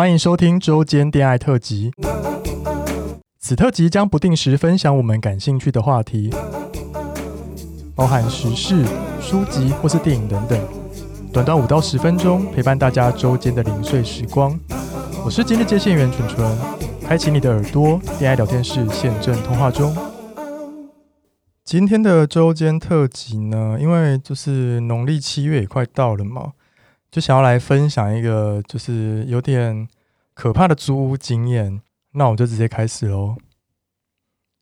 欢迎收听周间恋爱特辑。此特辑将不定时分享我们感兴趣的话题，包含时事、书籍或是电影等等，短短五到十分钟，陪伴大家周间的零碎时光。我是今日接线员纯纯，开启你的耳朵，恋爱聊天室现正通话中。今天的周间特辑呢，因为就是农历七月也快到了嘛，就想要来分享一个就是有点可怕的租屋经验。那我就直接开始喽。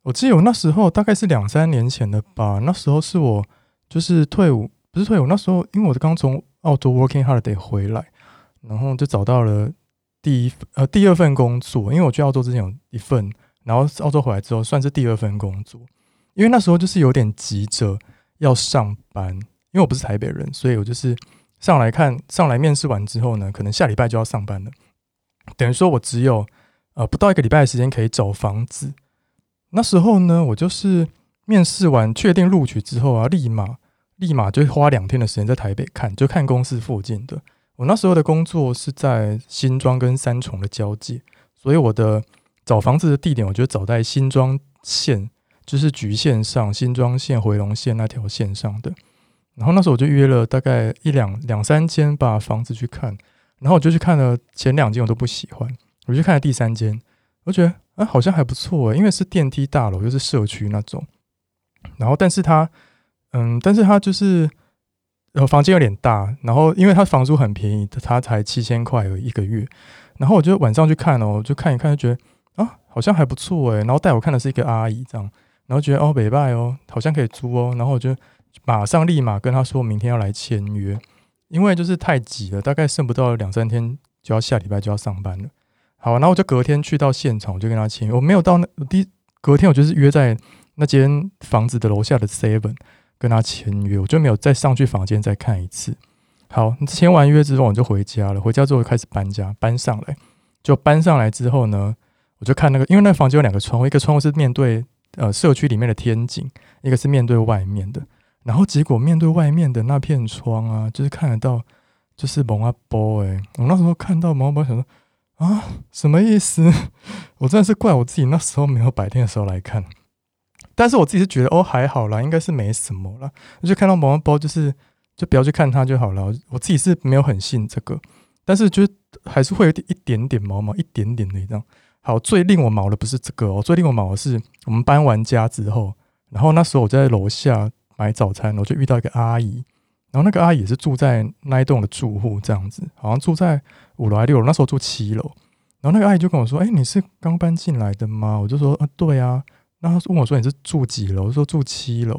我记得我那时候大概是两三年前的吧，那时候是我就是退伍，不是退伍，那时候因为我刚从澳洲 working holiday 回来，然后就找到了第一呃第二份工作，因为我去澳洲之前有一份，然后澳洲回来之后算是第二份工作。因为那时候就是有点急着要上班，因为我不是台北人，所以我就是上来看，上来面试完之后呢，可能下礼拜就要上班了。等于说我只有呃不到一个礼拜的时间可以找房子。那时候呢，我就是面试完确定录取之后啊，立马立马就花两天的时间在台北看，就看公司附近的。我那时候的工作是在新庄跟三重的交界，所以我的找房子的地点，我就找在新庄线。就是局线上新庄线回龙线那条线上的，然后那时候我就约了大概一两两三间吧房子去看，然后我就去看了前两间我都不喜欢，我就看了第三间，我觉得啊好像还不错诶，因为是电梯大楼又是社区那种，然后但是它嗯，但是它就是呃房间有点大，然后因为它房租很便宜，它才七千块一个月，然后我就晚上去看哦，就看一看就觉得啊好像还不错诶，然后带我看的是一个阿姨这样。然后觉得哦，北拜哦，好像可以租哦。然后我就马上立马跟他说明天要来签约，因为就是太急了，大概剩不到两三天就要下礼拜就要上班了。好，然后我就隔天去到现场，我就跟他签约。我没有到那第隔天，我就是约在那间房子的楼下的 Seven 跟他签约，我就没有再上去房间再看一次。好，签完约之后我就回家了。回家之后开始搬家，搬上来就搬上来之后呢，我就看那个，因为那房间有两个窗户，一个窗户是面对。呃，社区里面的天井，一个是面对外面的，然后结果面对外面的那片窗啊，就是看得到，就是蒙阿波诶，我那时候看到蒙阿波，想说啊，什么意思？我真的是怪我自己那时候没有白天的时候来看，但是我自己是觉得哦还好啦，应该是没什么啦。我就看到蒙阿波，就是就不要去看它就好了。我自己是没有很信这个，但是就还是会有一点点毛毛，一点点的这样。好，最令我毛的不是这个哦，最令我毛的是我们搬完家之后，然后那时候我在楼下买早餐，我就遇到一个阿姨，然后那个阿姨也是住在那一栋的住户，这样子，好像住在五楼还六楼，那时候住七楼，然后那个阿姨就跟我说：“哎，你是刚搬进来的吗？”我就说：“啊，对啊。”然后她问我说：“你是住几楼？”我说：“住七楼。”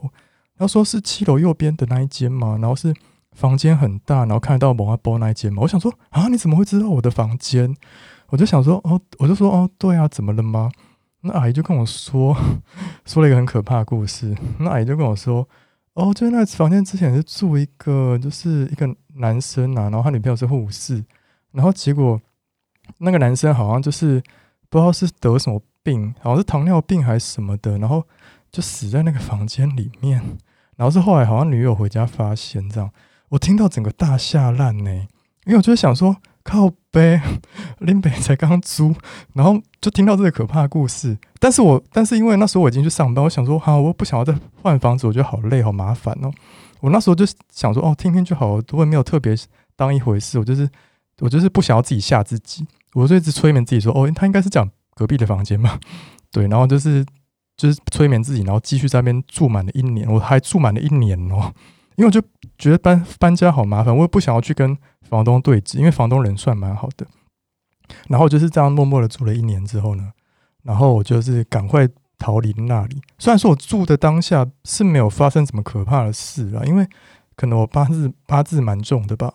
然后说是七楼右边的那一间吗？然后是房间很大，然后看得到蒙阿波那一间吗？我想说啊，你怎么会知道我的房间？我就想说，哦，我就说，哦，对啊，怎么了吗？那阿姨就跟我说，说了一个很可怕的故事。那阿姨就跟我说，哦，就那个房间之前是住一个，就是一个男生啊，然后他女朋友是护士，然后结果那个男生好像就是不知道是得什么病，好像是糖尿病还是什么的，然后就死在那个房间里面。然后是后来好像女友回家发现这样，我听到整个大吓烂呢，因为我就想说。靠北，林北才刚租，然后就听到这个可怕的故事。但是我，但是因为那时候我已经去上班，我想说，好，我不想要再换房子，我觉得好累，好麻烦哦。我那时候就想说，哦，听听就好，我也没有特别当一回事。我就是，我就是不想要自己吓自己，我就一直催眠自己说，哦，他应该是讲隔壁的房间嘛，对，然后就是就是催眠自己，然后继续在那边住满了一年，我还住满了一年哦。因为我就觉得搬搬家好麻烦，我也不想要去跟房东对峙，因为房东人算蛮好的。然后就是这样默默的住了一年之后呢，然后我就是赶快逃离那里。虽然说我住的当下是没有发生什么可怕的事啊，因为可能我八字八字蛮重的吧。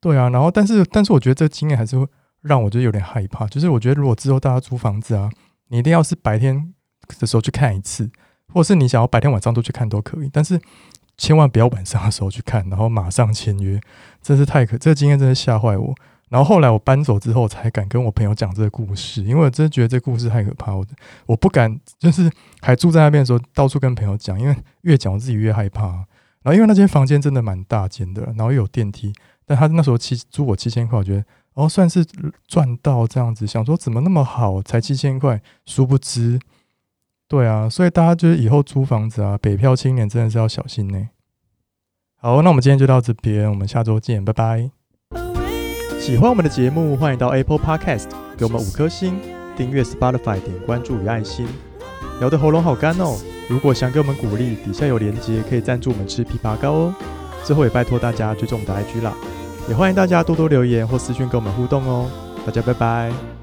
对啊，然后但是但是我觉得这经验还是会让我觉得有点害怕。就是我觉得如果之后大家租房子啊，你一定要是白天的时候去看一次，或者是你想要白天晚上都去看都可以，但是。千万不要晚上的时候去看，然后马上签约，真是太可，这个经验真的吓坏我。然后后来我搬走之后，才敢跟我朋友讲这个故事，因为我真的觉得这故事太可怕，我我不敢，就是还住在那边的时候，到处跟朋友讲，因为越讲我自己越害怕。然后因为那间房间真的蛮大间的，然后又有电梯，但他那时候七租我七千块，我觉得然后算是赚到这样子，想说怎么那么好，才七千块，殊不知，对啊，所以大家就是以后租房子啊，北漂青年真的是要小心呢。好，那我们今天就到这边，我们下周见，拜拜。喜欢我们的节目，欢迎到 Apple Podcast 给我们五颗星，订阅 Spotify 点关注与爱心。聊得喉咙好干哦，如果想给我们鼓励，底下有连接可以赞助我们吃枇杷膏哦。之后也拜托大家追踪我们的 IG 啦。也欢迎大家多多留言或私讯跟我们互动哦，大家拜拜。